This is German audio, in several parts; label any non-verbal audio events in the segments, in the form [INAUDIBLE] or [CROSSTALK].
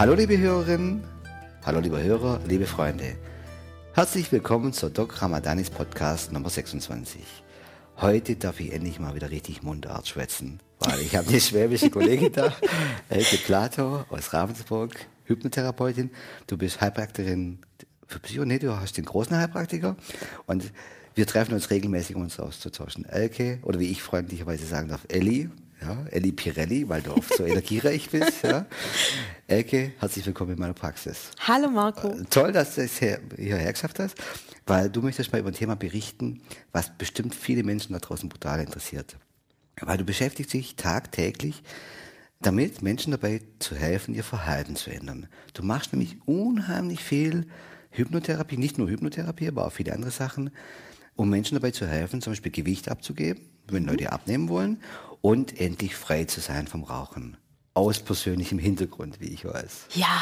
Hallo liebe Hörerinnen, hallo liebe Hörer, liebe Freunde. Herzlich willkommen zur Doc Ramadanis Podcast Nummer 26. Heute darf ich endlich mal wieder richtig Mundart schwätzen, weil ich habe eine [LAUGHS] schwäbische Kollegin da, Elke Plato aus Ravensburg, Hypnotherapeutin. Du bist Heilpraktikerin für Psycho, nee, du hast den großen Heilpraktiker und wir treffen uns regelmäßig, um uns auszutauschen. Elke, oder wie ich freundlicherweise sagen darf, Elli, ja, Elli Pirelli, weil du oft so energiereich bist. Ja. Elke, herzlich willkommen in meiner Praxis. Hallo Marco. Äh, toll, dass du es hier, hierher geschafft hast, weil du möchtest mal über ein Thema berichten, was bestimmt viele Menschen da draußen brutal interessiert. Weil du beschäftigst dich tagtäglich damit, Menschen dabei zu helfen, ihr Verhalten zu ändern. Du machst nämlich unheimlich viel Hypnotherapie, nicht nur Hypnotherapie, aber auch viele andere Sachen, um Menschen dabei zu helfen, zum Beispiel Gewicht abzugeben, wenn Leute abnehmen wollen, und endlich frei zu sein vom Rauchen. Aus persönlichem Hintergrund, wie ich weiß. Ja.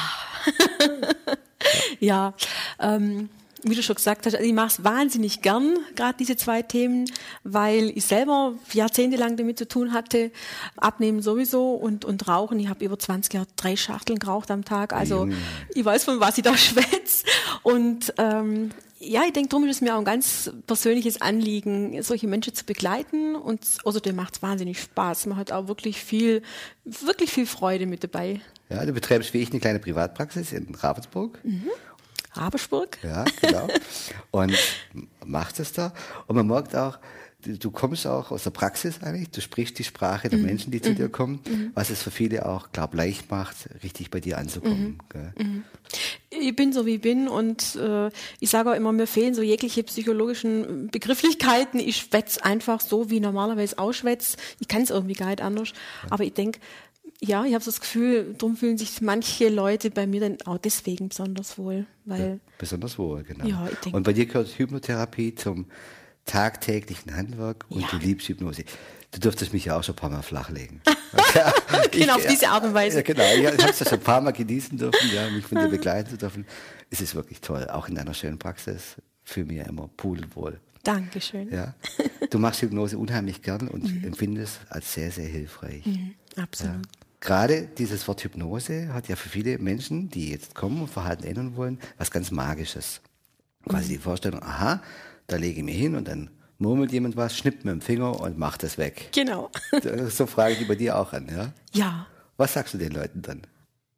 [LAUGHS] ja. Ähm, wie du schon gesagt hast, also ich mache es wahnsinnig gern, gerade diese zwei Themen, weil ich selber jahrzehntelang damit zu tun hatte, abnehmen sowieso und, und rauchen. Ich habe über 20 Jahre drei Schachteln geraucht am Tag, also ich weiß, von was ich da [LAUGHS] schwätze. Und ähm, ja, ich denke, darum ist es mir auch ein ganz persönliches Anliegen, solche Menschen zu begleiten. Und außerdem macht es wahnsinnig Spaß. Man hat auch wirklich viel, wirklich viel Freude mit dabei. Ja, du betreibst wie ich eine kleine Privatpraxis in Ravensburg. Mhm. Ravensburg? Ja, genau. und machst es da. Und man merkt auch, du kommst auch aus der Praxis eigentlich, du sprichst die Sprache der mhm. Menschen, die zu dir mhm. kommen, mhm. was es für viele auch, glaube leicht macht, richtig bei dir anzukommen. Mhm. Ich bin so wie ich bin und äh, ich sage auch immer, mir fehlen so jegliche psychologischen Begrifflichkeiten. Ich schwätze einfach so, wie normalerweise auch schwätze. Ich kann es irgendwie gar nicht anders. Ja. Aber ich denke, ja, ich habe so das Gefühl, darum fühlen sich manche Leute bei mir dann auch deswegen besonders wohl. Weil, ja, besonders wohl, genau. Ja, ich denk, und bei dir gehört Hypnotherapie zum tagtäglichen Handwerk und ja. du liebst Hypnose. Du dürftest mich ja auch schon ein paar Mal flachlegen. [LAUGHS] [LAUGHS] genau, auf diese Art und Weise. Ja, genau, ich habe es ja schon ein paar Mal genießen dürfen, ja, mich von dir [LAUGHS] begleiten zu dürfen. Es ist wirklich toll, auch in deiner schönen Praxis. Für mich immer pudelwohl. Dankeschön. Ja. Du machst Hypnose unheimlich gern und mhm. empfindest als sehr, sehr hilfreich. Mhm, absolut. Ja. Gerade dieses Wort Hypnose hat ja für viele Menschen, die jetzt kommen und Verhalten ändern wollen, was ganz Magisches. Quasi die Vorstellung, aha, da lege ich mich hin und dann murmelt jemand was, schnippt mit dem Finger und macht es weg. Genau. so frage ich die bei dir auch an, ja? Ja. Was sagst du den Leuten dann?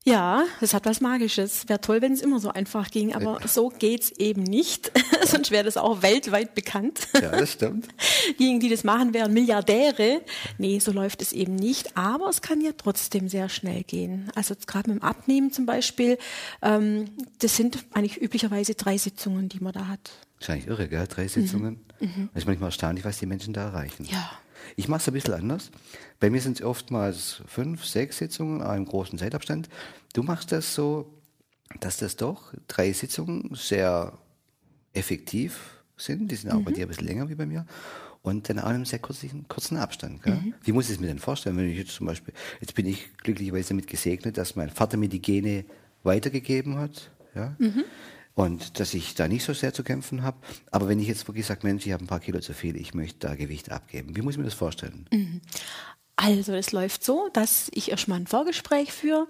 Ja, das hat was Magisches. Wäre toll, wenn es immer so einfach ging, aber ja. so geht's eben nicht. [LAUGHS] Sonst wäre das auch weltweit bekannt. Ja, das stimmt. [LAUGHS] Diejenigen, die das machen, wären Milliardäre. Nee, so läuft es eben nicht. Aber es kann ja trotzdem sehr schnell gehen. Also gerade mit dem Abnehmen zum Beispiel, ähm, das sind eigentlich üblicherweise drei Sitzungen, die man da hat. Wahrscheinlich irre, gell? Drei Sitzungen. Mhm. Mhm. Das ist manchmal erstaunlich, was die Menschen da erreichen. Ja. Ich mache es ein bisschen anders. Bei mir sind es oftmals fünf, sechs Sitzungen, einem großen Zeitabstand. Du machst das so, dass das doch drei Sitzungen sehr effektiv sind. Die sind auch mhm. bei dir ein bisschen länger wie bei mir. Und dann auch in einem sehr kurzen, kurzen Abstand. Mhm. Wie muss ich es mir denn vorstellen, wenn ich jetzt zum Beispiel, jetzt bin ich glücklicherweise damit gesegnet, dass mein Vater mir die Gene weitergegeben hat. Ja? Mhm und dass ich da nicht so sehr zu kämpfen habe. Aber wenn ich jetzt wirklich sage, Mensch, ich habe ein paar Kilo zu viel, ich möchte da Gewicht abgeben, wie muss ich mir das vorstellen? Mhm. Also es läuft so, dass ich erstmal ein Vorgespräch führe,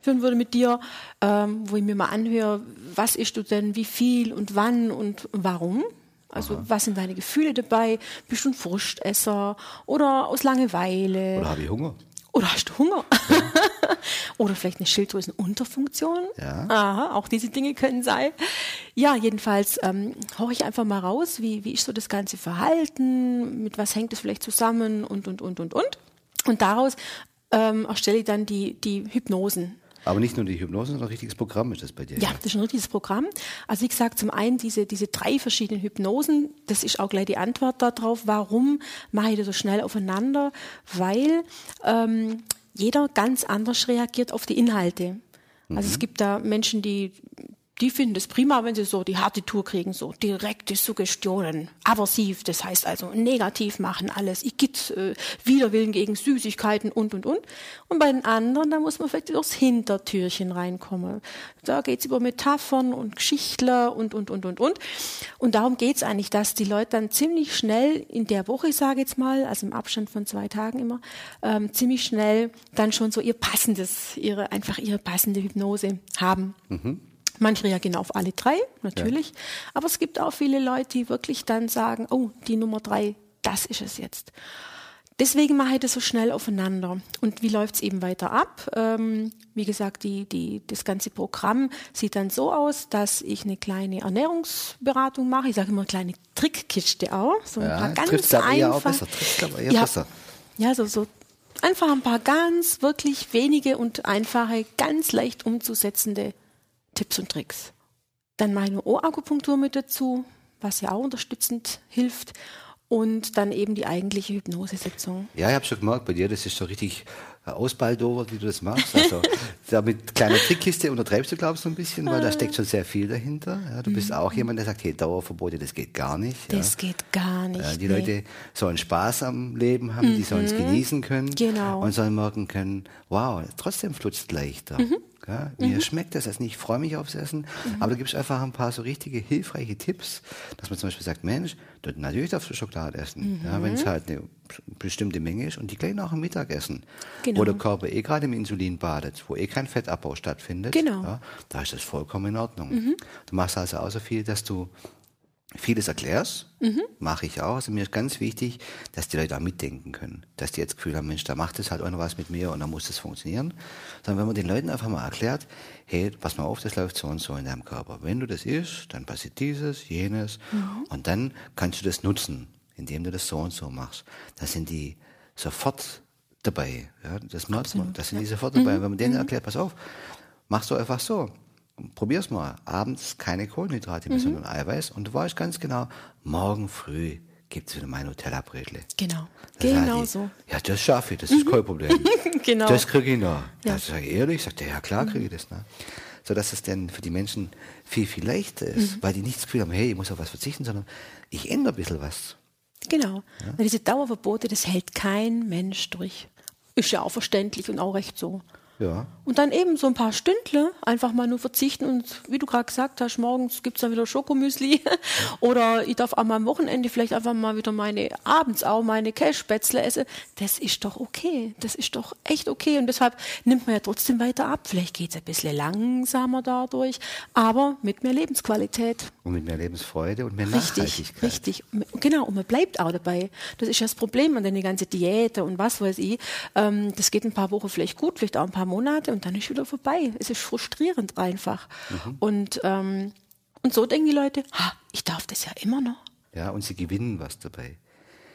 führen würde mit dir, ähm, wo ich mir mal anhöre, was isst du denn, wie viel und wann und warum. Also Aha. was sind deine Gefühle dabei? Bist du ein Frustesser oder aus Langeweile? Oder habe ich Hunger? Oder hast du Hunger? Ja. [LAUGHS] Oder vielleicht eine Schilddrüsenunterfunktion. Ja. Aha, auch diese Dinge können sein. Ja, jedenfalls ähm, horche ich einfach mal raus, wie, wie ist so das ganze Verhalten, mit was hängt es vielleicht zusammen und, und, und, und, und. Und daraus ähm, erstelle ich dann die, die Hypnosen. Aber nicht nur die Hypnose, sondern ein richtiges Programm ist das bei dir. Ja, das ist ein richtiges Programm. Also wie gesagt, zum einen diese, diese drei verschiedenen Hypnosen, das ist auch gleich die Antwort darauf, warum mache ich das so schnell aufeinander? Weil ähm, jeder ganz anders reagiert auf die Inhalte. Also mhm. es gibt da Menschen, die die finden es prima, wenn sie so die harte Tour kriegen, so direkte Suggestionen, aversiv, das heißt also negativ machen alles, ich gibt äh, Widerwillen gegen Süßigkeiten und und und. Und bei den anderen, da muss man vielleicht durchs Hintertürchen reinkommen. Da geht's über Metaphern und Geschichtler und und und und und. Und darum geht's eigentlich, dass die Leute dann ziemlich schnell in der Woche, ich sage jetzt mal, also im Abstand von zwei Tagen immer, ähm, ziemlich schnell dann schon so ihr passendes, ihre einfach ihre passende Hypnose haben. Mhm. Manche reagieren auf alle drei, natürlich. Ja. Aber es gibt auch viele Leute, die wirklich dann sagen, oh, die Nummer drei, das ist es jetzt. Deswegen mache ich das so schnell aufeinander. Und wie läuft es eben weiter ab? Ähm, wie gesagt, die, die, das ganze Programm sieht dann so aus, dass ich eine kleine Ernährungsberatung mache. Ich sage immer eine kleine Trickkiste auch. So ein ja, paar ganz einfach. Ja. Ja, so, so einfach ein paar ganz wirklich wenige und einfache, ganz leicht umzusetzende Tipps und Tricks. Dann meine Ohrakupunktur mit dazu, was ja auch unterstützend hilft. Und dann eben die eigentliche Hypnosesitzung. Ja, ich habe schon gemerkt, bei dir, das ist so richtig Ausbaldover, wie du das machst. Also [LAUGHS] da mit kleiner Trickkiste untertreibst du, glaubst du, ein bisschen, weil da steckt schon sehr viel dahinter. Ja, du bist auch jemand, der sagt, hey, Dauerverbote, das geht gar nicht. Das ja. geht gar nicht. Ja, die nee. Leute sollen Spaß am Leben haben, mhm. die sollen es genießen können genau. und sollen merken können, wow, trotzdem flutzt leichter. Mhm. Ja, mir mhm. schmeckt das Essen, ich freue mich aufs Essen, mhm. aber da gibt es einfach ein paar so richtige hilfreiche Tipps, dass man zum Beispiel sagt, Mensch, natürlich darfst du Schokolade essen, mhm. ja, wenn es halt eine bestimmte Menge ist und die gleich nach dem Mittagessen, genau. wo der Körper eh gerade im Insulin badet, wo eh kein Fettabbau stattfindet, genau. ja, da ist das vollkommen in Ordnung. Mhm. Du machst also auch so viel, dass du vieles erklärst, mhm. mache ich auch. Also mir ist ganz wichtig, dass die Leute auch mitdenken können. Dass die jetzt das Gefühl haben, Mensch, da macht es halt auch noch was mit mir und dann muss das funktionieren. Sondern wenn man den Leuten einfach mal erklärt, hey, pass mal auf, das läuft so und so in deinem Körper. Wenn du das isst, dann passiert dieses, jenes mhm. und dann kannst du das nutzen, indem du das so und so machst. Da sind die sofort dabei. Ja, das merkt man. Da sind die sofort dabei. Mhm. Wenn man denen mhm. erklärt, pass auf, machst du einfach so probier's mal. Abends keine Kohlenhydrate mehr, mhm. sondern Eiweiß. Und du weißt ganz genau, morgen früh gibt's wieder mein Nutella-Bretle. Genau. Das genau ich, so. Ja, das schaffe ich, das ist mhm. kein Problem. [LAUGHS] genau. Das kriege ich noch. Ja. Das sage ich ehrlich, sagt er, ja klar kriege ich das. Ne? So dass es dann für die Menschen viel, viel leichter ist, mhm. weil die nicht das Gefühl haben, hey, ich muss auf was verzichten, sondern ich ändere ein bisschen was. Genau. Ja? Weil diese Dauerverbote, das hält kein Mensch durch. Ist ja auch verständlich und auch recht so. Ja. Und dann eben so ein paar Stündle einfach mal nur verzichten und wie du gerade gesagt hast, morgens gibt's dann wieder Schokomüsli [LAUGHS] oder ich darf auch mal am Wochenende vielleicht einfach mal wieder meine, abends auch meine Kässpätzle essen. Das ist doch okay. Das ist doch echt okay und deshalb nimmt man ja trotzdem weiter ab. Vielleicht geht's ein bisschen langsamer dadurch, aber mit mehr Lebensqualität. Und mit mehr Lebensfreude und mehr richtig, Nachhaltigkeit. Richtig, genau. Und man bleibt auch dabei. Das ist ja das Problem an den ganzen Diäten und was weiß ich. Ähm, das geht ein paar Wochen vielleicht gut, vielleicht auch ein paar paar Monate und dann ist wieder vorbei. Es ist frustrierend einfach. Mhm. Und, ähm, und so denken die Leute, ha, ich darf das ja immer noch. Ja, und sie gewinnen was dabei.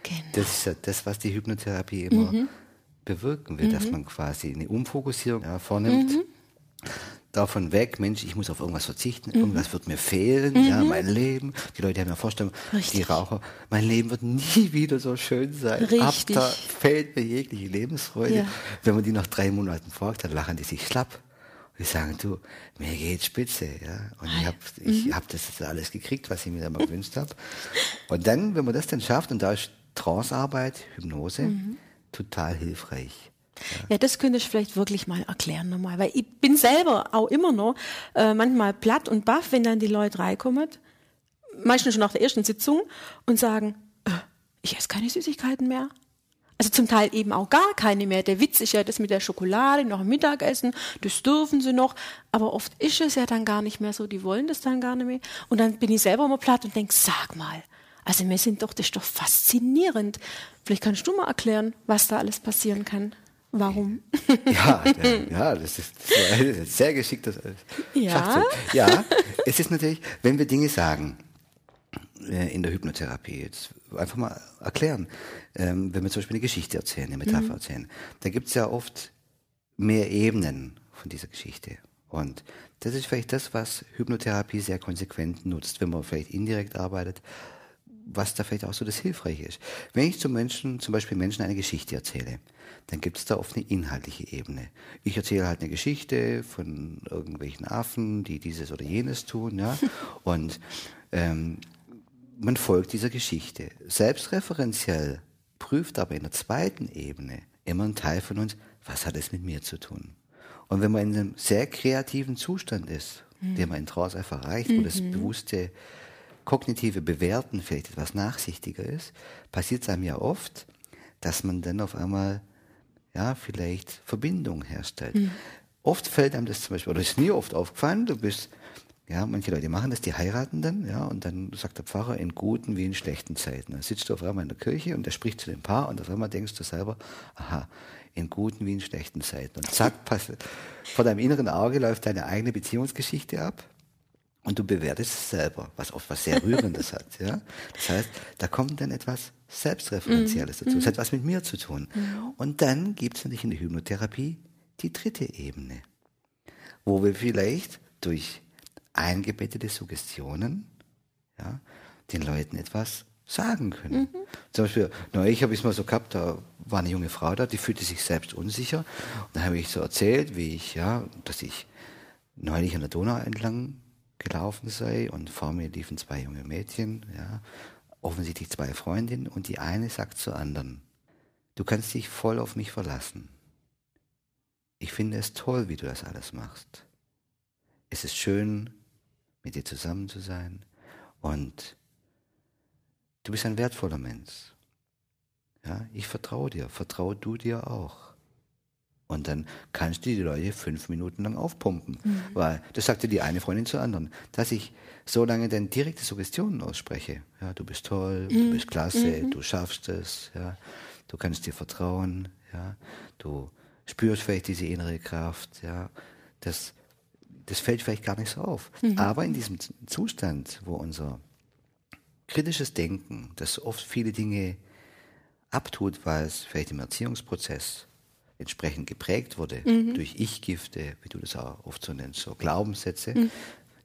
Genau. Das ist ja das, was die Hypnotherapie immer mhm. bewirken will, mhm. dass man quasi eine Umfokussierung ja, vornimmt. Davon weg, Mensch, ich muss auf irgendwas verzichten, mhm. irgendwas wird mir fehlen, ja, mhm. mein Leben. Die Leute haben ja Vorstellung, Richtig. die Raucher, mein Leben wird nie [LAUGHS] wieder so schön sein. Richtig. Ab da fällt mir jegliche Lebensfreude. Ja. Wenn man die nach drei Monaten fragt, dann lachen die sich schlapp. Die sagen, du, mir geht's spitze, ja. Und ich habe ich mhm. hab das alles gekriegt, was ich mir da mal gewünscht habe. Und dann, wenn man das dann schafft, und da ist Trancearbeit, Hypnose, mhm. total hilfreich. Ja. das könnte ich vielleicht wirklich mal erklären nochmal, weil ich bin selber auch immer noch äh, manchmal platt und baff, wenn dann die Leute reinkommen, meistens schon nach der ersten Sitzung und sagen, äh, ich esse keine Süßigkeiten mehr. Also zum Teil eben auch gar keine mehr. Der Witz ist ja das mit der Schokolade nach dem Mittagessen, das dürfen sie noch, aber oft ist es ja dann gar nicht mehr so, die wollen das dann gar nicht mehr. Und dann bin ich selber immer platt und denke, sag mal, also wir sind doch, das ist doch faszinierend. Vielleicht kannst du mal erklären, was da alles passieren kann. Warum? [LAUGHS] Ja, ja, das ist, das ist sehr geschickt. Das ja. ja, es ist natürlich, wenn wir Dinge sagen äh, in der Hypnotherapie, jetzt einfach mal erklären, ähm, wenn wir zum Beispiel eine Geschichte erzählen, eine Metapher mhm. erzählen, da gibt es ja oft mehr Ebenen von dieser Geschichte. Und das ist vielleicht das, was Hypnotherapie sehr konsequent nutzt, wenn man vielleicht indirekt arbeitet, was da vielleicht auch so das Hilfreiche ist. Wenn ich zum Menschen, zum Beispiel Menschen eine Geschichte erzähle, dann gibt es da oft eine inhaltliche Ebene. Ich erzähle halt eine Geschichte von irgendwelchen Affen, die dieses oder jenes tun, ja, [LAUGHS] und ähm, man folgt dieser Geschichte. Selbstreferenziell prüft aber in der zweiten Ebene immer ein Teil von uns, was hat es mit mir zu tun? Und wenn man in einem sehr kreativen Zustand ist, mhm. den man in Trance einfach erreicht, wo das mhm. bewusste kognitive Bewerten vielleicht etwas nachsichtiger ist, passiert es einem ja oft, dass man dann auf einmal ja vielleicht Verbindungen herstellt. Mhm. Oft fällt einem das zum Beispiel, oder ist mir oft aufgefallen, du bist ja, manche Leute machen das, die heiraten dann, ja, und dann sagt der Pfarrer in guten wie in schlechten Zeiten. Dann sitzt du auf einmal in der Kirche und der spricht zu dem Paar und auf einmal denkst du selber, aha, in guten wie in schlechten Zeiten. Und zack, [LAUGHS] pass, vor deinem inneren Auge läuft deine eigene Beziehungsgeschichte ab und du bewertest es selber, was oft was sehr Rührendes hat, ja. Das heißt, da kommt dann etwas Selbstreferenzielles mhm. dazu. Das hat was mit mir zu tun. Mhm. Und dann gibt es natürlich in der Hypnotherapie die dritte Ebene, wo wir vielleicht durch eingebettete Suggestionen ja, den Leuten etwas sagen können. Mhm. Zum Beispiel, neulich habe ich es mal so gehabt, da war eine junge Frau da, die fühlte sich selbst unsicher. Und dann habe ich so erzählt, wie ich, ja, dass ich neulich an der Donau entlang gelaufen sei und vor mir liefen zwei junge Mädchen, ja, offensichtlich zwei Freundinnen und die eine sagt zur anderen, du kannst dich voll auf mich verlassen. Ich finde es toll, wie du das alles machst. Es ist schön, mit dir zusammen zu sein. Und du bist ein wertvoller Mensch. Ja, ich vertraue dir, vertraue du dir auch. Und dann kannst du die Leute fünf Minuten lang aufpumpen. Mhm. Weil, das sagte die eine Freundin zur anderen, dass ich so lange dann direkte Suggestionen ausspreche. Ja, du bist toll, mhm. du bist klasse, mhm. du schaffst es, ja, du kannst dir vertrauen, ja, du spürst vielleicht diese innere Kraft, ja, das das fällt vielleicht gar nicht so auf. Mhm. Aber in diesem Zustand, wo unser kritisches Denken, das oft viele Dinge abtut, weil es vielleicht im Erziehungsprozess entsprechend geprägt wurde mhm. durch Ich-Gifte, wie du das auch oft so nennst, so Glaubenssätze, mhm.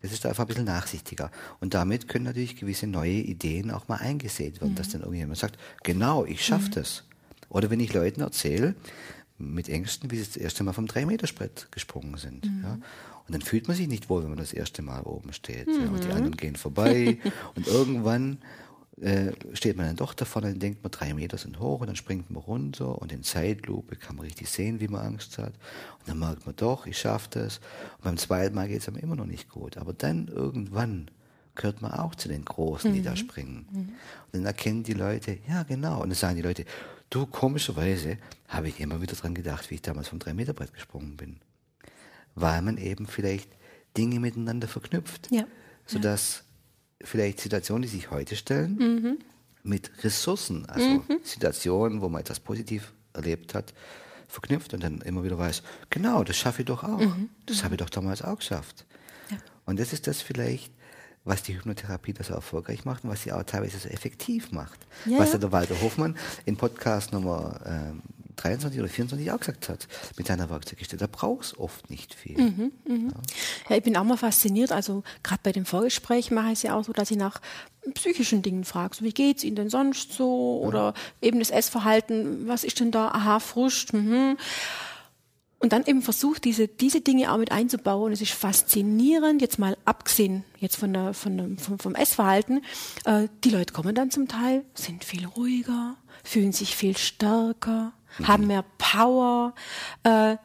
das ist einfach ein bisschen nachsichtiger. Und damit können natürlich gewisse neue Ideen auch mal eingesät werden, mhm. dass dann irgendjemand sagt, genau, ich schaffe mhm. das. Oder wenn ich Leuten erzähle, mit Ängsten, wie sie das erste Mal vom 3-Meter-Sprett gesprungen sind. Mhm. Ja. Und dann fühlt man sich nicht wohl, wenn man das erste Mal oben steht. Ja, und die mhm. anderen gehen vorbei. [LAUGHS] und irgendwann äh, steht man dann doch da vorne und denkt man, drei Meter sind hoch und dann springt man runter und in Zeitlupe kann man richtig sehen, wie man Angst hat. Und dann merkt man doch, ich schaffe das. Und beim zweiten Mal geht es einem immer noch nicht gut. Aber dann irgendwann gehört man auch zu den Großen, die mhm. da springen. Mhm. Und dann erkennen die Leute, ja genau. Und dann sagen die Leute, du komischerweise habe ich immer wieder dran gedacht, wie ich damals vom 3-Meter-Brett gesprungen bin weil man eben vielleicht Dinge miteinander verknüpft, ja. sodass ja. Vielleicht Situationen, die sich heute stellen, mhm. mit Ressourcen, also mhm. Situationen, wo man etwas positiv erlebt hat, verknüpft und dann immer wieder weiß, genau, das schaffe ich doch auch. Mhm. Das habe ich doch damals auch geschafft. Ja. Und das ist das vielleicht, was die Hypnotherapie das so erfolgreich macht und was sie auch teilweise so effektiv macht. Ja, was der Walter Hofmann in Podcast Nummer ähm, 23 oder 24 auch gesagt hat, mit seiner Werkzeugkiste. Da braucht es oft nicht viel. Mhm, mh. ja. ja. ich bin auch mal fasziniert. Also gerade bei dem Vorgespräch mache ich es ja auch so, dass ich nach psychischen Dingen frage. So, wie geht es Ihnen denn sonst so? Ja. Oder eben das Essverhalten, was ist denn da? Aha, Frust. Mhm. Und dann eben versucht, diese, diese Dinge auch mit einzubauen. Es ist faszinierend, jetzt mal abgesehen jetzt von der, von der, vom, vom Essverhalten. Äh, die Leute kommen dann zum Teil, sind viel ruhiger, fühlen sich viel stärker, mhm. haben mehr Power. Äh,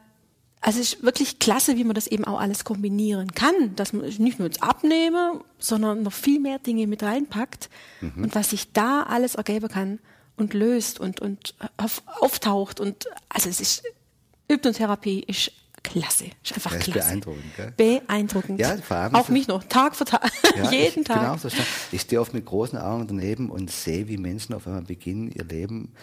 also es ist wirklich klasse, wie man das eben auch alles kombinieren kann, dass man nicht nur jetzt abnehme, sondern noch viel mehr Dinge mit reinpackt mhm. und was sich da alles ergeben kann und löst und, und auf, auftaucht und also es ist Hypnotherapie ist klasse, ist einfach ja, ist klasse. Beeindruckend, gell? Beeindruckend. Ja, vor allem auch mich noch, Tag für Tag, [LAUGHS] ja, jeden ich, Tag. Genau so. Ich stehe oft mit großen Augen daneben und sehe, wie Menschen auf einmal beginnen, ihr Leben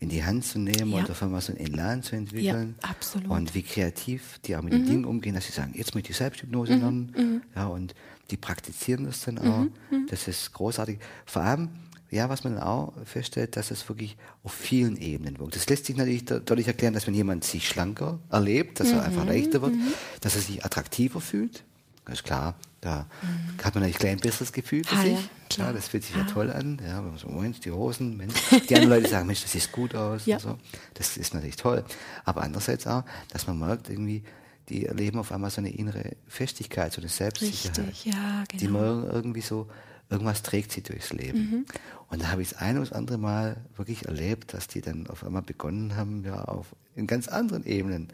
in die Hand zu nehmen ja. und auf einmal so einen Elan zu entwickeln. Ja, absolut. Und wie kreativ die auch mit mhm. den Dingen umgehen, dass sie sagen, jetzt möchte ich Selbsthypnose mhm. lernen. Mhm. Ja, und die praktizieren das dann auch. Mhm. Mhm. Das ist großartig. Vor allem, ja, was man auch feststellt, dass es wirklich auf vielen Ebenen wirkt. Das lässt sich natürlich dadurch erklären, dass wenn jemand sich schlanker erlebt, dass er einfach leichter wird, dass er sich attraktiver fühlt. Das ist klar, da mhm. hat man natürlich gleich ein besseres Gefühl für ah, sich. Ja, klar. Ja, das fühlt sich ja ah. toll an. Ja, wenn man so, Mensch, die Hosen, Mensch. [LAUGHS] Die anderen Leute sagen, Mensch, das sieht gut aus. Ja. So. Das ist natürlich toll. Aber andererseits auch, dass man merkt, irgendwie, die erleben auf einmal so eine innere Festigkeit, so eine Selbstsicherheit. Richtig, ja, genau. Die man irgendwie so, irgendwas trägt sie durchs Leben. Mhm. Und da habe ich das eine oder andere Mal wirklich erlebt, dass die dann auf einmal begonnen haben, ja, auf in ganz anderen Ebenen,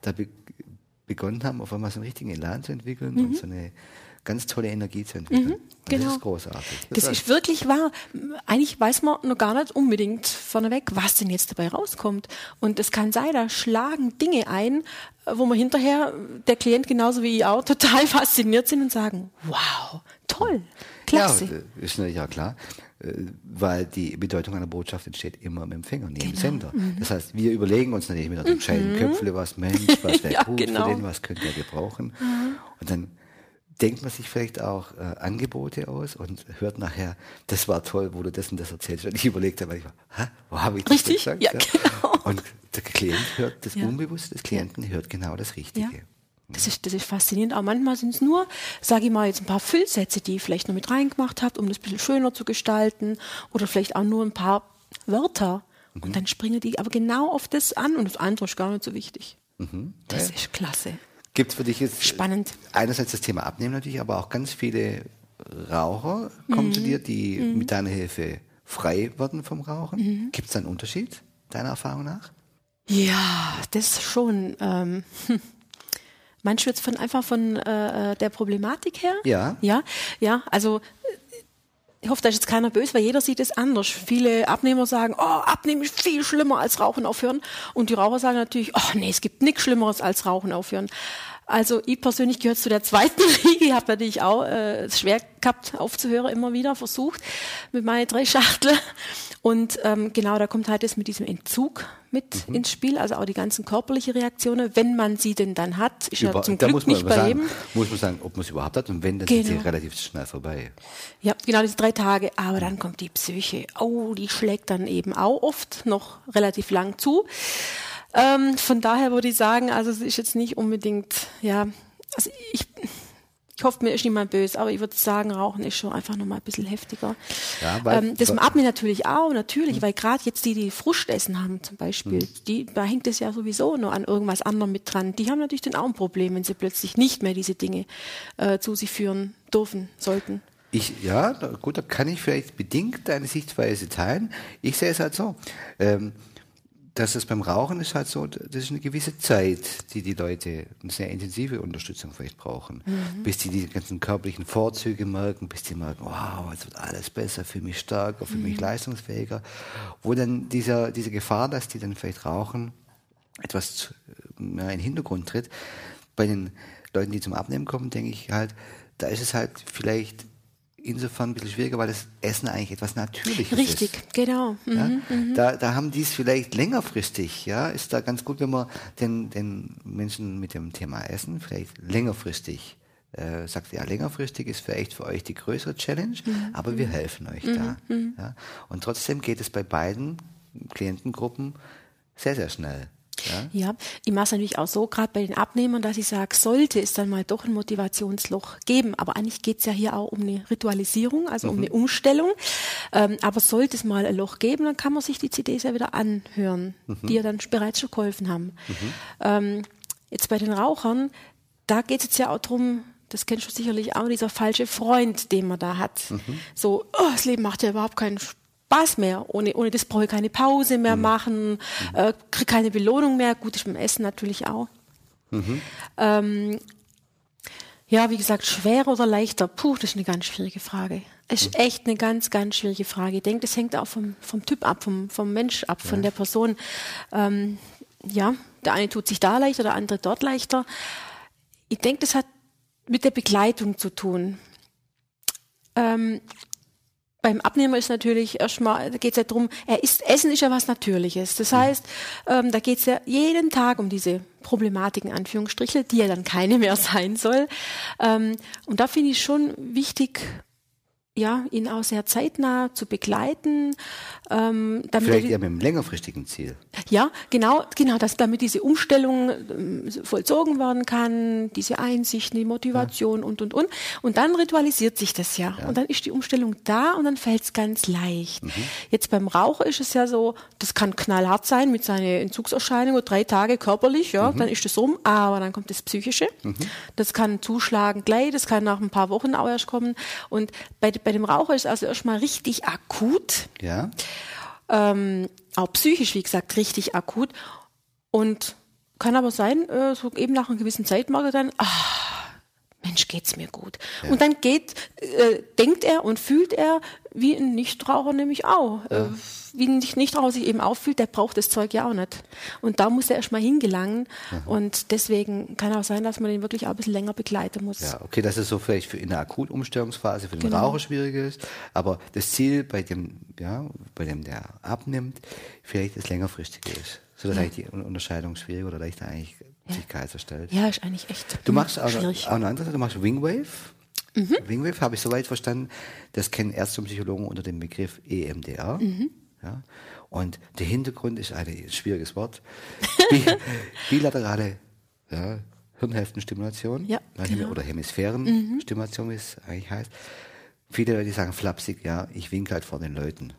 da be begonnen haben, auf einmal so einen richtigen Elan zu entwickeln mhm. und so eine ganz tolle Energie zu entwickeln. Mhm, genau. Das ist großartig. Das, das ist wirklich wahr. Eigentlich weiß man noch gar nicht unbedingt vorneweg, was denn jetzt dabei rauskommt. Und es kann sein, da schlagen Dinge ein, wo man hinterher, der Klient genauso wie ich auch, [LAUGHS] total fasziniert sind und sagen, wow, toll, klasse. Ja, ist natürlich ja klar äh, weil die Bedeutung einer Botschaft entsteht immer im Empfänger, nicht genau. im Sender. Mhm. Das heißt, wir überlegen uns natürlich mit unserem mhm. Köpfle, was Mensch, was [LAUGHS] wäre ja, gut genau. für den, was könnte er gebrauchen. Mhm. Und dann denkt man sich vielleicht auch äh, Angebote aus und hört nachher, das war toll, wo du das und das erzählt hast. Und ich überlegt habe manchmal, Hä, wo habe ich das Richtig? gesagt? Ja, ja, genau. Und der Klient hört das ja. Unbewusste des Klienten, hört genau das Richtige. Ja. Das ist, das ist faszinierend. Aber manchmal sind es nur, sage ich mal, jetzt ein paar Füllsätze, die ihr vielleicht noch mit reingemacht habt, um das ein bisschen schöner zu gestalten. Oder vielleicht auch nur ein paar Wörter. Mhm. Und dann springen die aber genau auf das an und das andere ist gar nicht so wichtig. Mhm. Das ist klasse. Gibt es für dich jetzt spannend einerseits das Thema Abnehmen natürlich, aber auch ganz viele Raucher kommen mhm. zu dir, die mhm. mit deiner Hilfe frei werden vom Rauchen. Mhm. Gibt es da einen Unterschied, deiner Erfahrung nach? Ja, das schon. Ähm, Meinst du jetzt von einfach von äh, der Problematik her? Ja. Ja, ja. Also ich hoffe, da ist jetzt keiner böse, weil jeder sieht es anders. Viele Abnehmer sagen, oh, Abnehmen ist viel schlimmer als Rauchen aufhören. Und die Raucher sagen natürlich, oh nee, es gibt nichts Schlimmeres als Rauchen aufhören. Also ich persönlich gehöre zu der zweiten [LAUGHS] Riege. Ich habe natürlich auch äh, schwer gehabt aufzuhören, immer wieder versucht mit meinen drei Schachteln. Und ähm, genau, da kommt halt das mit diesem Entzug mit mhm. ins Spiel, also auch die ganzen körperlichen Reaktionen, wenn man sie denn dann hat, ist Über, ja zum Glück nicht bei sagen, jedem. Muss man sagen, ob man es überhaupt hat und wenn, dann genau. sind sie relativ schnell vorbei. Ja, genau, diese drei Tage, aber dann kommt die Psyche. Oh, die schlägt dann eben auch oft noch relativ lang zu. Ähm, von daher würde ich sagen, also es ist jetzt nicht unbedingt, ja, also ich ich hoffe, mir ist niemand böse, aber ich würde sagen, Rauchen ist schon einfach nochmal ein bisschen heftiger. Ja, weil, ähm, das Atmen natürlich auch, natürlich, mhm. weil gerade jetzt die, die Frustessen haben zum Beispiel, mhm. die, da hängt es ja sowieso nur an irgendwas anderem mit dran. Die haben natürlich dann auch ein Problem, wenn sie plötzlich nicht mehr diese Dinge äh, zu sich führen dürfen, sollten. Ich, ja, gut, da kann ich vielleicht bedingt deine Sichtweise teilen. Ich sehe es halt so. Ähm, dass es beim Rauchen ist halt so, das ist eine gewisse Zeit, die die Leute eine sehr intensive Unterstützung vielleicht brauchen, mhm. bis die die ganzen körperlichen Vorzüge merken, bis die merken, wow, jetzt wird alles besser, für mich stärker, für mhm. mich leistungsfähiger, wo dann dieser, diese Gefahr, dass die dann vielleicht rauchen, etwas mehr in den Hintergrund tritt. Bei den Leuten, die zum Abnehmen kommen, denke ich halt, da ist es halt vielleicht insofern ein bisschen schwieriger, weil das Essen eigentlich etwas Natürliches Richtig, ist. Richtig, genau. Mhm, ja? Mhm. Da, da haben die es vielleicht längerfristig, ja, ist da ganz gut, wenn man den, den Menschen mit dem Thema Essen vielleicht längerfristig äh, sagt, ja, längerfristig ist vielleicht für euch die größere Challenge, mhm. aber wir mhm. helfen euch da. Mhm. Ja? Und trotzdem geht es bei beiden Klientengruppen sehr, sehr schnell. Ja, ja ich mache es natürlich auch so, gerade bei den Abnehmern, dass ich sage, sollte es dann mal doch ein Motivationsloch geben. Aber eigentlich geht es ja hier auch um eine Ritualisierung, also mhm. um eine Umstellung. Ähm, aber sollte es mal ein Loch geben, dann kann man sich die CDs ja wieder anhören, mhm. die ja dann bereits schon geholfen haben. Mhm. Ähm, jetzt bei den Rauchern, da geht es jetzt ja auch darum, das kennst du sicherlich auch, dieser falsche Freund, den man da hat. Mhm. So, oh, das Leben macht ja überhaupt keinen Spaß Spaß mehr. Ohne, ohne das brauche ich keine Pause mehr mhm. machen, äh, kriege keine Belohnung mehr. Gut, ist beim Essen natürlich auch. Mhm. Ähm, ja, wie gesagt, schwerer oder leichter? Puh, das ist eine ganz schwierige Frage. Es ist mhm. echt eine ganz, ganz schwierige Frage. Ich denke, das hängt auch vom, vom Typ ab, vom, vom Mensch ab, von ja. der Person. Ähm, ja, der eine tut sich da leichter, der andere dort leichter. Ich denke, das hat mit der Begleitung zu tun. Ähm, beim Abnehmer ist natürlich erstmal, da geht es ja darum, er isst, Essen ist ja was Natürliches. Das mhm. heißt, ähm, da geht es ja jeden Tag um diese Problematiken, Anführungsstriche, die ja dann keine mehr [LAUGHS] sein soll. Ähm, und da finde ich schon wichtig, ja, ihn auch sehr zeitnah zu begleiten. Ähm, damit Vielleicht eher mit einem längerfristigen Ziel. Ja, genau, genau, dass damit diese Umstellung ähm, vollzogen werden kann, diese Einsicht, die Motivation ja. und und und. Und dann ritualisiert sich das ja. ja. Und dann ist die Umstellung da und dann fällt es ganz leicht. Mhm. Jetzt beim Raucher ist es ja so, das kann knallhart sein mit seinen Entzugserscheinungen, drei Tage körperlich, ja, mhm. dann ist das rum, aber dann kommt das Psychische. Mhm. Das kann zuschlagen gleich, das kann nach ein paar Wochen auch erst kommen. Und bei bei dem Raucher ist also erstmal richtig akut. Ja. Ähm, auch psychisch, wie gesagt, richtig akut. Und kann aber sein, äh, so eben nach einer gewissen Zeit mag er dann, ach, Mensch, geht's mir gut. Ja. Und dann geht, äh, denkt er und fühlt er wie ein Nichtraucher nämlich auch. Ja. Äh, wie ein Nichtraucher sich eben auffühlt, der braucht das Zeug ja auch nicht. Und da muss er erstmal hingelangen. Mhm. Und deswegen kann auch sein, dass man den wirklich auch ein bisschen länger begleiten muss. Ja, okay, dass es so vielleicht für in der Akutumstellungsphase für den genau. Raucher schwierig ist. Aber das Ziel bei dem, ja, bei dem der abnimmt, vielleicht das längerfristige ist. So dass ja. eigentlich die Unterscheidung schwierig oder leicht eigentlich ja. sich erstellt. Ja, ist eigentlich echt. Du machst auch, auch eine andere Sache, du machst Wingwave. Mhm. Wingwave habe ich soweit verstanden, das kennen Ärzte und Psychologen unter dem Begriff EMDR. Mhm. Ja? Und der Hintergrund ist ein schwieriges Wort. [LAUGHS] Bilaterale ja, Hirnhälftenstimulation ja, genau. oder Hemisphärenstimulation, wie es eigentlich heißt. Viele Leute sagen flapsig, ja, ich winke halt vor den Leuten.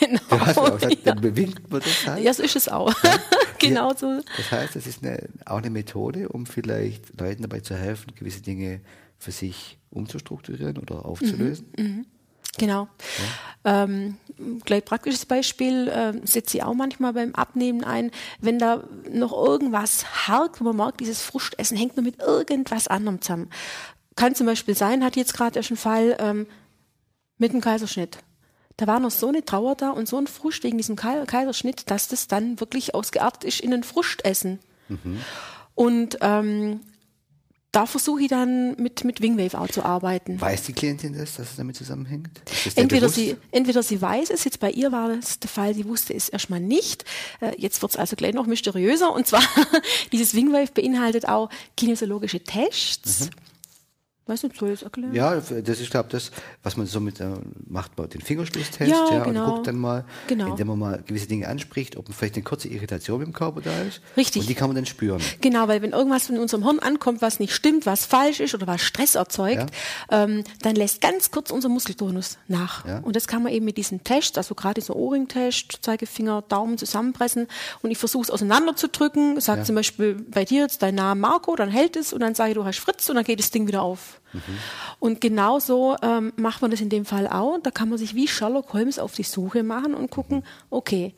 Genau. Du hast ja auch [LAUGHS] gesagt, dann bewinkt man das halt. Ja, so ist es auch. Ja. [LAUGHS] genau so. Das heißt, das ist eine, auch eine Methode, um vielleicht Leuten dabei zu helfen, gewisse Dinge für sich umzustrukturieren oder aufzulösen. Mhm. Mhm. Genau. Ja. Ähm, gleich praktisches Beispiel äh, setze ich auch manchmal beim Abnehmen ein, wenn da noch irgendwas hakt, wo man merkt, dieses Frustessen hängt nur mit irgendwas anderem zusammen. Kann zum Beispiel sein, hat jetzt gerade erst einen Fall ähm, mit einem Kaiserschnitt da war noch so eine Trauer da und so ein Frust wegen diesem Kaiserschnitt, dass das dann wirklich ausgeartet ist in ein Frustessen. Mhm. Und ähm, da versuche ich dann mit, mit Wingwave auch zu arbeiten. Weiß die Klientin das, dass es damit zusammenhängt? Entweder sie, entweder sie weiß es, jetzt bei ihr war es der Fall, sie wusste es erstmal nicht. Äh, jetzt wird es also gleich noch mysteriöser. Und zwar, [LAUGHS] dieses Wingwave beinhaltet auch kinesiologische Tests. Mhm. Weißt du, soll ich es erklären? Ja, das ist, glaube das, was man so mit, äh, macht man den Fingerspitzenstest, ja, ja genau. und guckt dann mal, genau. indem man mal gewisse Dinge anspricht, ob vielleicht eine kurze Irritation im Körper da ist. Richtig. Und die kann man dann spüren. Genau, weil wenn irgendwas von unserem Hirn ankommt, was nicht stimmt, was falsch ist oder was Stress erzeugt, ja. ähm, dann lässt ganz kurz unser Muskeltonus nach. Ja. Und das kann man eben mit diesen Tests, also gerade dieser Ohrring-Test, Zeigefinger, Daumen zusammenpressen und ich versuche es auseinanderzudrücken, sag zum Beispiel bei dir jetzt dein Name Marco, dann hält es und dann sage ich, du hast Fritz und dann geht das Ding wieder auf. Mhm. Und genauso ähm, macht man das in dem Fall auch. Da kann man sich wie Sherlock Holmes auf die Suche machen und gucken, okay,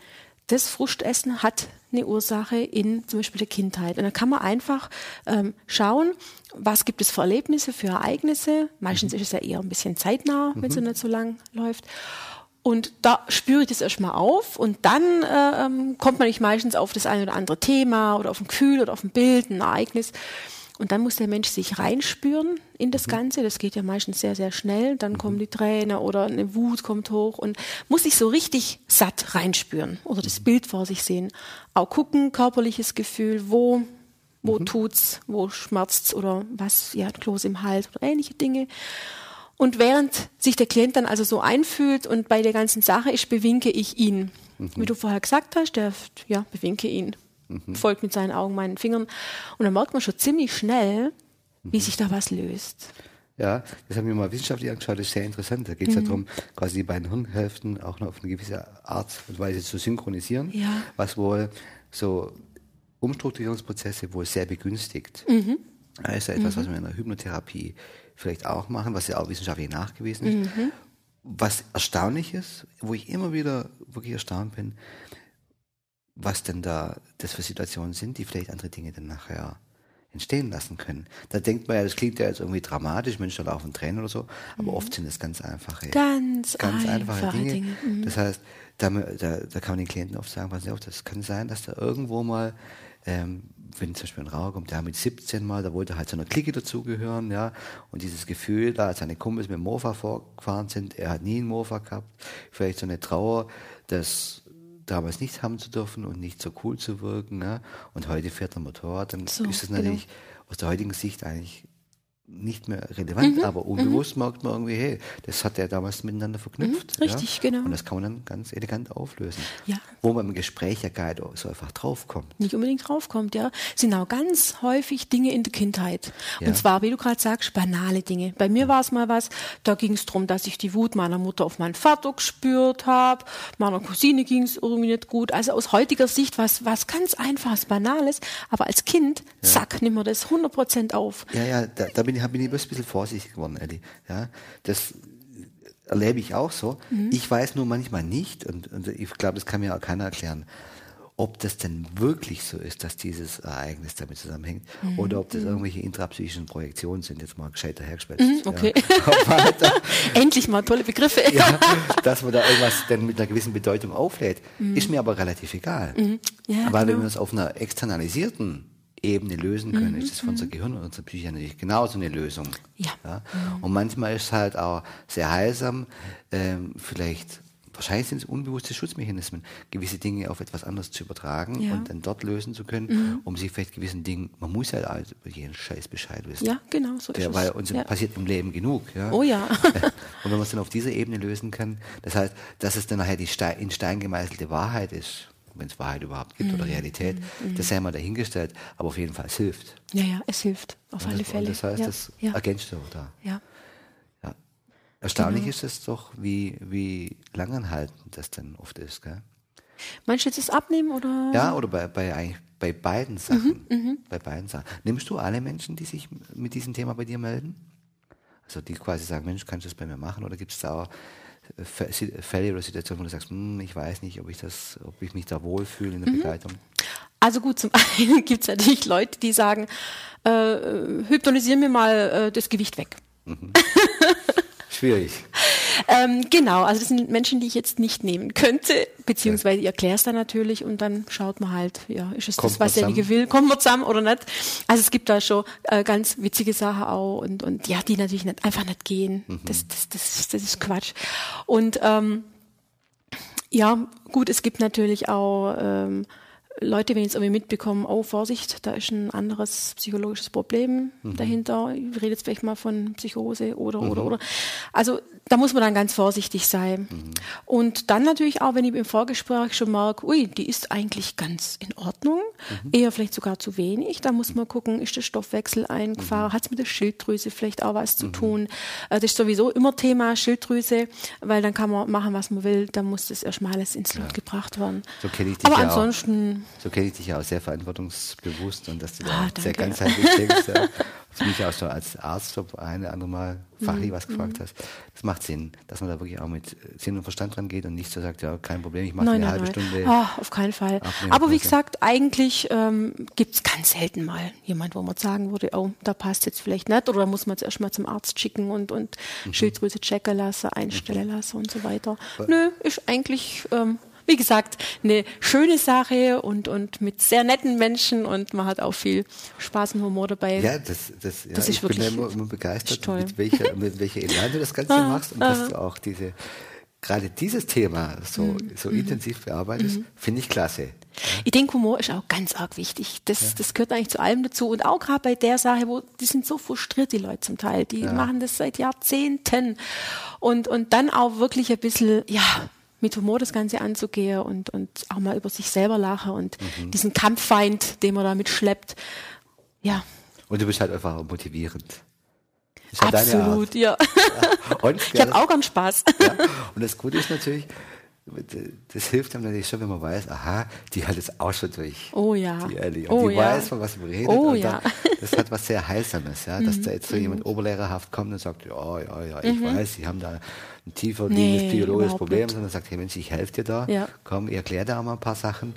das Frustessen hat eine Ursache in zum Beispiel der Kindheit. Und dann kann man einfach ähm, schauen, was gibt es für Erlebnisse, für Ereignisse. Meistens mhm. ist es ja eher ein bisschen zeitnah, wenn es mhm. nicht so lang läuft. Und da spüre ich das erstmal auf und dann äh, ähm, kommt man nicht meistens auf das eine oder andere Thema oder auf ein Gefühl oder auf ein Bild, ein Ereignis. Und dann muss der Mensch sich reinspüren in das mhm. Ganze. Das geht ja meistens sehr, sehr schnell. Dann kommen mhm. die Tränen oder eine Wut kommt hoch und muss sich so richtig satt reinspüren oder das mhm. Bild vor sich sehen. Auch gucken, körperliches Gefühl, wo, wo mhm. tut's, wo schmerzt's oder was, ja, Kloß im Hals oder ähnliche Dinge. Und während sich der Klient dann also so einfühlt und bei der ganzen Sache ist, bewinke ich ihn. Mhm. Wie du vorher gesagt hast, der, ja, bewinke ihn mhm. folgt mit seinen Augen meinen Fingern. Und dann merkt man schon ziemlich schnell, wie mhm. sich da was löst. Ja, das haben wir mal wissenschaftlich angeschaut, das ist sehr interessant. Da geht es mhm. ja darum, quasi die beiden Hirnhälften auch noch auf eine gewisse Art und Weise zu synchronisieren, ja. was wohl so Umstrukturierungsprozesse wohl sehr begünstigt. Mhm. Das ist ja etwas, was mhm. wir in der Hypnotherapie vielleicht auch machen, was ja auch wissenschaftlich nachgewiesen ist. Mhm. Was erstaunlich ist, wo ich immer wieder wirklich erstaunt bin, was denn da das für Situationen sind, die vielleicht andere Dinge dann nachher entstehen lassen können. Da denkt man ja, das klingt ja jetzt irgendwie dramatisch, Menschen da laufen Tränen oder so, aber mhm. oft sind es ganz einfache, ganz, ganz einfache, einfache Dinge. Dinge. Mhm. Das heißt, da, da, da, kann man den Klienten oft sagen, pass auf, das kann sein, dass da irgendwo mal, ähm, wenn zum Beispiel ein Raucher kommt, der mit 17 mal, da wollte halt zu einer Clique dazugehören, ja, und dieses Gefühl, da seine Kumpels mit dem Mofa vorgefahren sind, er hat nie einen Mofa gehabt, vielleicht so eine Trauer, dass damals nicht haben zu dürfen und nicht so cool zu wirken. Ne? Und heute fährt er Motorrad, dann so, ist es natürlich genau. aus der heutigen Sicht eigentlich nicht mehr relevant, mhm. aber unbewusst mhm. merkt man irgendwie, hey, das hat er damals miteinander verknüpft. Mhm, richtig, ja? genau. Und das kann man dann ganz elegant auflösen. Ja. Wo man im Gespräch ja gar nicht so einfach draufkommt. Nicht unbedingt draufkommt, ja. Sind auch ganz häufig Dinge in der Kindheit. Ja. Und zwar, wie du gerade sagst, banale Dinge. Bei mir war es mal was, da ging es darum, dass ich die Wut meiner Mutter auf meinen Vater gespürt habe. Meiner Cousine ging es irgendwie nicht gut. Also aus heutiger Sicht was, was ganz einfaches, banales. Aber als Kind, zack, nimm wir das 100% auf. Ja, ja, da, da bin ich, bin ich ein bisschen vorsichtig geworden, Elli. Ja, das erlebe ich auch so. Mhm. Ich weiß nur manchmal nicht, und, und ich glaube, das kann mir auch keiner erklären, ob das denn wirklich so ist, dass dieses Ereignis damit zusammenhängt mhm. oder ob das mhm. irgendwelche intrapsychischen Projektionen sind, jetzt mal gescheiter hergestellt. Mhm, okay. Ja. [LAUGHS] [LAUGHS] Endlich mal tolle Begriffe. ja, dass man da irgendwas dann mit einer gewissen Bedeutung auflädt, mhm. ist mir aber relativ egal. Mhm. Ja, Weil genau. wenn man es auf einer externalisierten Ebene lösen können, mhm. ist das für unser Gehirn und unsere Psyche natürlich genauso eine Lösung. Ja. ja? Und manchmal ist es halt auch sehr heilsam, ähm, vielleicht wahrscheinlich sind es unbewusste Schutzmechanismen, gewisse Dinge auf etwas anderes zu übertragen ja. und dann dort lösen zu können, mhm. um sich vielleicht gewissen Dingen, man muss halt also über jeden Scheiß Bescheid wissen. Ja, genau, so Der, ist Weil uns ja. passiert im Leben genug. Ja? Oh ja. [LAUGHS] und wenn man es dann auf dieser Ebene lösen kann, das heißt, dass es dann nachher die Stein, in Stein gemeißelte Wahrheit ist, wenn es Wahrheit überhaupt gibt mhm. oder Realität, mhm. das sei mal dahingestellt, aber auf jeden Fall es hilft. Ja, ja, es hilft, auf und alle das, Fälle. das heißt, ja. das ja. ergänzt auch da. Ja. ja. Erstaunlich Genau. ist es doch, wie, wie langanhaltend das dann oft ist. Gell? Meinst du jetzt das Abnehmen oder? Ja, oder bei, bei, eigentlich bei beiden Sachen. Mhm, Bei beiden Sachen. Nimmst du alle Menschen, die sich mit diesem Thema bei dir melden? Also die quasi sagen, Mensch, kannst du das bei mir machen? Oder gibt es da auch Fälle oder Situationen, wo du sagst, hm, ich weiß nicht, ob ich das, ob ich mich da wohlfühle in der Begleitung? Also gut, zum einen [LAUGHS] gibt es natürlich Leute, die sagen, äh, hypnotisier mir mal äh, das Gewicht weg. [LAUGHS] Schwierig. Ähm, genau, also das sind Menschen, die ich jetzt nicht nehmen könnte, beziehungsweise ich erkläre es dann natürlich und dann schaut man halt, ja, ist es Kommt das, was derjenige will, kommen wir zusammen oder nicht. Also es gibt da schon äh, ganz witzige Sachen auch und, und ja, die natürlich nicht, einfach nicht gehen. Das, das, das, das ist Quatsch. Und ähm, ja, gut, es gibt natürlich auch ähm, Leute, wenn jetzt irgendwie mitbekommen, oh Vorsicht, da ist ein anderes psychologisches Problem dahinter. Ich rede jetzt vielleicht mal von Psychose oder oder oder. Also da muss man dann ganz vorsichtig sein. Und dann natürlich auch, wenn ich im Vorgespräch schon merke, ui, die ist eigentlich ganz in Ordnung, eher vielleicht sogar zu wenig. Da muss man gucken, ist der Stoffwechsel eingefahren, hat es mit der Schilddrüse vielleicht auch was zu tun. Äh, Das ist sowieso immer Thema Schilddrüse, weil dann kann man machen, was man will, dann muss das erstmal alles ins Lot gebracht werden. So kenne ich dich Aber ja auch. So kenne ich dich ja auch sehr verantwortungsbewusst und dass du Ah, da sehr danke. ganzheitlich denkst. Ja. Was mich auch schon als Arzt so eine oder andere Mal fachlich Mhm, was gefragt hast. Das macht Sinn, dass man da wirklich auch mit Sinn und Verstand dran geht und nicht so sagt, ja, kein Problem, ich mache nein, eine nein, halbe nein. Stunde. Ah, auf keinen Fall. Aber wie gesagt, eigentlich ähm, gibt es ganz selten mal jemand, wo man sagen würde, oh, da passt jetzt vielleicht nicht oder da muss man jetzt erstmal zum Arzt schicken und, und Mhm. Schilddrüse checken lassen, einstellen lassen und so weiter. Nö, ist eigentlich, ähm, wie gesagt, eine schöne Sache und, und mit sehr netten Menschen und man hat auch viel Spaß und Humor dabei. Ja, das, das, ja, Das ist ich bin ja wirklich- immer, immer begeistert, mit welcher, mit welcher Elan du das Ganze Ah, machst und dass du auch diese, gerade dieses Thema so, Mhm. so intensiv bearbeitest, finde ich klasse. Ich denke, Humor ist auch ganz arg wichtig. Das, das gehört eigentlich zu allem dazu. Und auch gerade bei der Sache, wo die sind so frustriert, die Leute zum Teil. Die machen das seit Jahrzehnten. Und, und dann auch wirklich ein bisschen, ja, mit Humor das Ganze anzugehen und, und auch mal über sich selber lachen und Mhm. diesen Kampffeind, den man da mitschleppt. Ja, Und du bist halt einfach motivierend. Halt absolut, ja. Und, Ich ja, habe auch gern Spaß. Ja. Und das Gute ist natürlich, das hilft einem natürlich schon, wenn man weiß, aha, die hat es auch schon durch. Oh ja. Die Ellie. Und Oh die ja. weiß, von was man redet. Oh ja. Mhm. dann, das hat was sehr Heilsames, ja, dass da jetzt so jemand oberlehrerhaft kommt und sagt, ja, ja, ja, ich weiß, Sie haben da ein tiefer liegendes Nee, überhaupt Problem, nicht. sondern sagt, hey Mensch, ich helfe dir da. Ja. Komm, ich erkläre dir auch mal ein paar Sachen.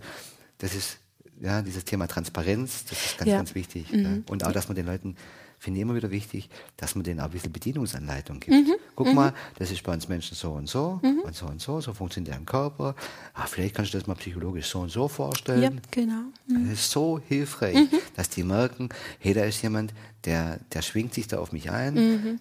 Das ist, ja, dieses Thema Transparenz, das ist ganz, Ja. Mhm. ganz wichtig. Ja. Und auch, dass man den Leuten, finde ich immer wieder wichtig, dass man denen auch ein bisschen Bedienungsanleitung gibt. Mhm. Guck mal, das ist bei uns Menschen so und so und so und so, so funktioniert dein Körper. Ah, vielleicht kannst du das mal psychologisch so und so vorstellen. ja, genau. Das ist so hilfreich, Mhm. dass die merken, hey, da ist jemand, der, der schwingt sich da auf mich ein, Mhm.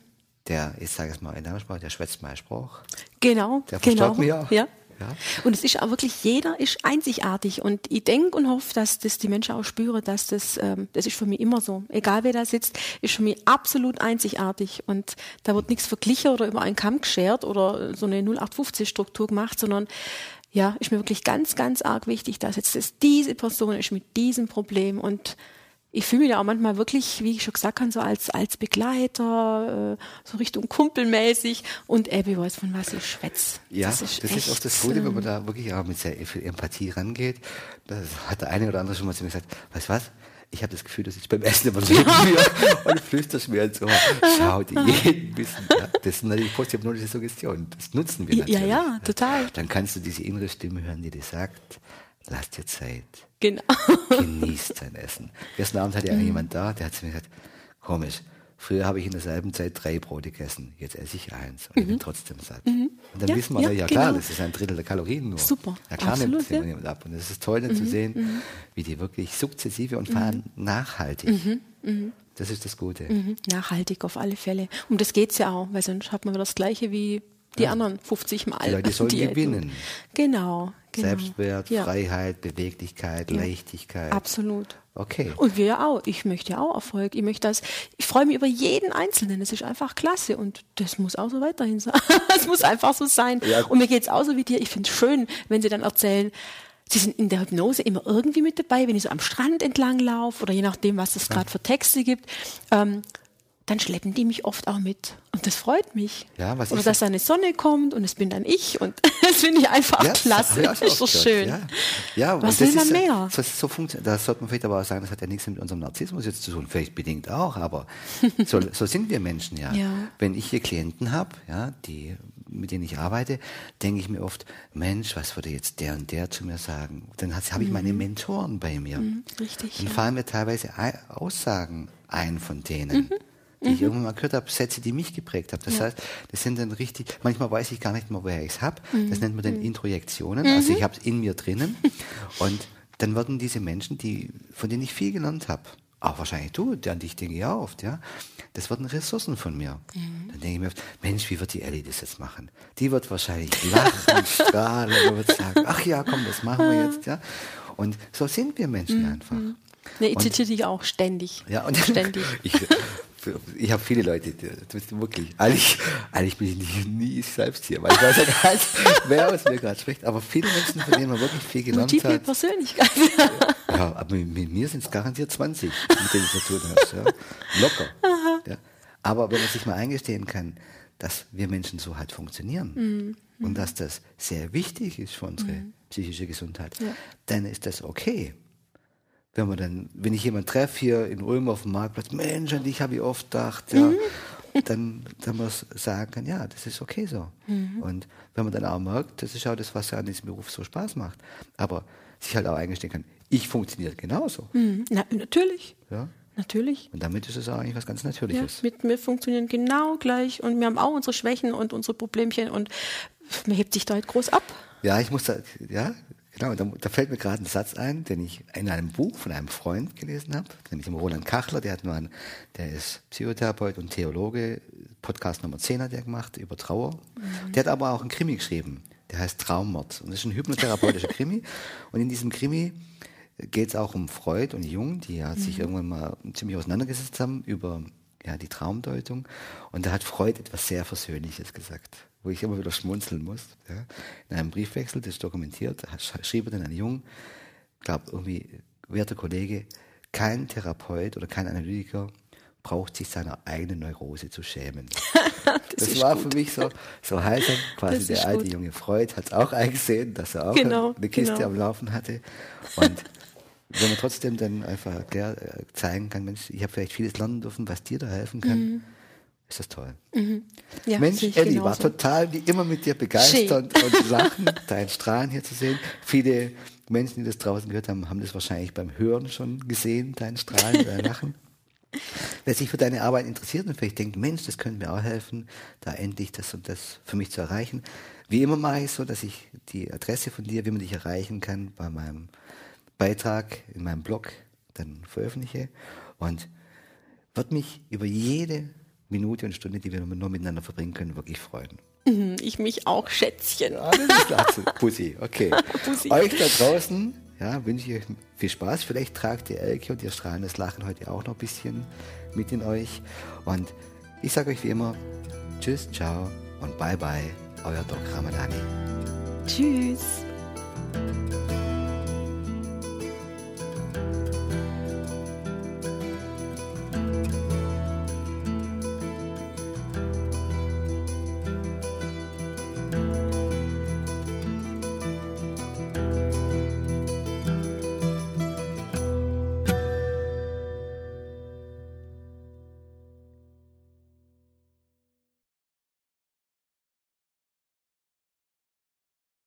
der, ich sage es mal in deiner Sprache, der schwätzt meinen Spruch. Genau, Der genau. verstört mich auch. Ja, Ja? Und es ist auch wirklich, jeder ist einzigartig. Und ich denke und hoffe, dass das die Menschen auch spüren, dass das, ähm, das ist für mich immer so. Egal wer da sitzt, ist für mich absolut einzigartig. Und da wird nichts verglichen oder über einen Kamm geschert oder so eine 0815-Struktur gemacht, sondern ja, ist mir wirklich ganz, ganz arg wichtig, dass jetzt das diese Person ist mit diesem Problem und ich fühle mich da auch manchmal wirklich, wie ich schon gesagt habe, so als, als Begleiter, äh, so Richtung Kumpelmäßig und Abby weiß, von was ich schwätze. Ja, das ist, das ist auch das Gute, wenn man da wirklich auch mit sehr viel Empathie rangeht. Das hat der eine oder andere schon mal zu mir gesagt, weißt du was? Ich habe das Gefühl, dass ich beim Essen immer [LAUGHS] mir [LAUGHS] und flüsterst mir ins Ohr. Schau dir jeden Bissen. Ja, das sind natürlich positive Suggestionen. Das nutzen wir natürlich. Ja, ja, total. Dann kannst du diese innere Stimme hören, die dir sagt, lass dir Zeit. Genau. [LAUGHS] Genieß [LAUGHS] dein Essen. Gestern Abend hatte ja mhm. jemand da, der hat zu mir gesagt, komisch, früher habe ich in derselben Zeit drei Brote gegessen, jetzt esse ich eins und mhm. ich bin trotzdem satt. Mhm. Und dann ja, wissen wir, ja, ja klar, genau. das ist ein Drittel der Kalorien nur. Super. Ja klar Absolut, nimmt ja. jemand ab. Und es ist toll dann zu mhm. sehen, mhm. wie die wirklich sukzessive und vor allem mhm. nachhaltig das ist das Gute. Mhm, nachhaltig auf alle Fälle. Um das geht es ja auch, weil sonst hat man das Gleiche wie die ja. anderen 50 Mal. Die Leute sollen gewinnen. Genau, genau. Selbstwert, ja. Freiheit, Beweglichkeit, ja. Leichtigkeit. Absolut. Okay. Und wir auch. Ich möchte ja auch Erfolg. Ich möchte das. Ich freue mich über jeden Einzelnen. Es ist einfach klasse und das muss auch so weiterhin sein. [LAUGHS] Es muss einfach so sein. Ja. Und mir geht es auch so wie dir. Ich finde es schön, wenn sie dann erzählen, sie sind in der Hypnose immer irgendwie mit dabei, wenn ich so am Strand entlang laufe oder je nachdem, was es gerade für Texte gibt. Ähm, dann schleppen die mich oft auch mit. Und das freut mich. Ja, was Oder dass so? eine Sonne kommt und es bin dann ich. Und [LAUGHS] das finde ich einfach ja, klasse. [LAUGHS] Das ist so schön. Ja, ja was will man mehr? So, so das sollte man vielleicht aber auch sagen, das hat ja nichts mit unserem Narzissmus jetzt zu tun. Vielleicht bedingt auch, aber [LAUGHS] so, so sind wir Menschen ja. ja. Wenn ich hier Klienten habe, ja, die mit denen ich arbeite, denke ich mir oft, Mensch, was würde jetzt der und der zu mir sagen? Dann habe ich mhm. meine Mentoren bei mir. Mhm, richtig. Dann fallen mir teilweise Aussagen ein von denen. Mhm die mhm. ich irgendwann mal gehört habe, Sätze, die mich geprägt haben. Das ja. heißt, das sind dann richtig, manchmal weiß ich gar nicht mehr, woher ich es habe. Mhm. Das nennt man dann mhm. Introjektionen. Also mhm. ich habe es in mir drinnen. [LAUGHS] und dann werden diese Menschen, die, von denen ich viel gelernt habe, auch wahrscheinlich du, an dich denke ich auch oft, ja, das werden Ressourcen von mir. Mhm. Dann denke ich mir oft, Mensch, wie wird die Ellie das jetzt machen? Die wird wahrscheinlich lachen, [LAUGHS] strahlen und wird sagen, ach ja, komm, das machen wir jetzt, ja. Und so sind wir Menschen mhm. einfach. Nee, ich zitiere dich auch ständig. Ja, und ständig. [LAUGHS] ich, ich habe viele Leute, die, wirklich, eigentlich, eigentlich bin ich nie, nie selbst hier, weil ich weiß ja gar nicht, wer aus mir gerade spricht, aber viele Menschen, von denen man wirklich viel gelernt Multiple hat. Persönlichkeit. ja, aber mit, mit mir sind es garantiert 20, mit denen ich zu tun habe. Ja. Locker. Ja. Aber wenn man sich mal eingestehen kann, dass wir Menschen so halt funktionieren mhm. und dass das sehr wichtig ist für unsere mhm. psychische Gesundheit, ja. dann ist das okay wenn man dann, wenn ich jemanden treffe hier in Ulm auf dem Marktplatz, Mensch, an dich habe ich oft gedacht, ja, mhm. [LAUGHS] dann, dann man sagen kann, ja, das ist okay so. Mhm. Und wenn man dann auch merkt, das ist auch das, was ja an diesem Beruf so Spaß macht. Aber sich halt auch eingestehen kann, ich funktioniere genauso. Mhm. Na, natürlich. Ja. Natürlich. Und damit ist es auch eigentlich was ganz Natürliches. Ja, mit, wir funktionieren genau gleich und wir haben auch unsere Schwächen und unsere Problemchen und man hebt sich da halt groß ab. Ja, ich muss da, ja, Genau, da, da fällt mir gerade ein Satz ein, den ich in einem Buch von einem Freund gelesen habe, nämlich dem Roland Kachler, der hat einen, der ist Psychotherapeut und Theologe, Podcast Nummer 10 hat er gemacht über Trauer. Mhm. Der hat aber auch einen Krimi geschrieben, der heißt Traummord und das ist ein hypnotherapeutischer [LAUGHS] Krimi und in diesem Krimi geht es auch um Freud und Jung, die ja mhm. sich irgendwann mal ziemlich auseinandergesetzt haben über ja, die Traumdeutung und da hat Freud etwas sehr Versöhnliches gesagt wo ich immer wieder schmunzeln muss. Ja. In einem Briefwechsel, das ist dokumentiert, schrieb er dann an Jung, glaube irgendwie, werter Kollege, kein Therapeut oder kein Analytiker braucht sich seiner eigenen Neurose zu schämen. [LAUGHS] das, das war gut. für mich so, so heilsam. Quasi der alte gut. junge Freud hat es auch eingesehen, dass er auch genau, eine Kiste genau. am Laufen hatte. Und wenn man trotzdem dann einfach erklär, äh, zeigen kann, Mensch, ich habe vielleicht vieles lernen dürfen, was dir da helfen kann. Mhm ist das toll. Mhm. Ja, Mensch, Elli, genauso. war total wie immer mit dir begeistert Schön. und lachen, [LAUGHS] dein Strahlen hier zu sehen. Viele Menschen, die das draußen gehört haben, haben das wahrscheinlich beim Hören schon gesehen, dein Strahlen, dein Lachen. Wer sich für deine Arbeit interessiert und vielleicht denkt, Mensch, das könnte mir auch helfen, da endlich das und das für mich zu erreichen. Wie immer mache ich so, dass ich die Adresse von dir, wie man dich erreichen kann, bei meinem Beitrag in meinem Blog dann veröffentliche und wird mich über jede Minute und Stunde, die wir nur miteinander verbringen können, wirklich freuen. Mhm, ich mich auch, Schätzchen. Ja, das ist klasse. [LAUGHS] Pussy, okay. Pussy. Euch da draußen ja, wünsche ich euch viel Spaß. Vielleicht tragt ihr Elke und ihr strahlendes Lachen heute auch noch ein bisschen mit in euch. Und ich sage euch wie immer, tschüss, ciao und bye bye, euer Doc Ramadani. Tschüss.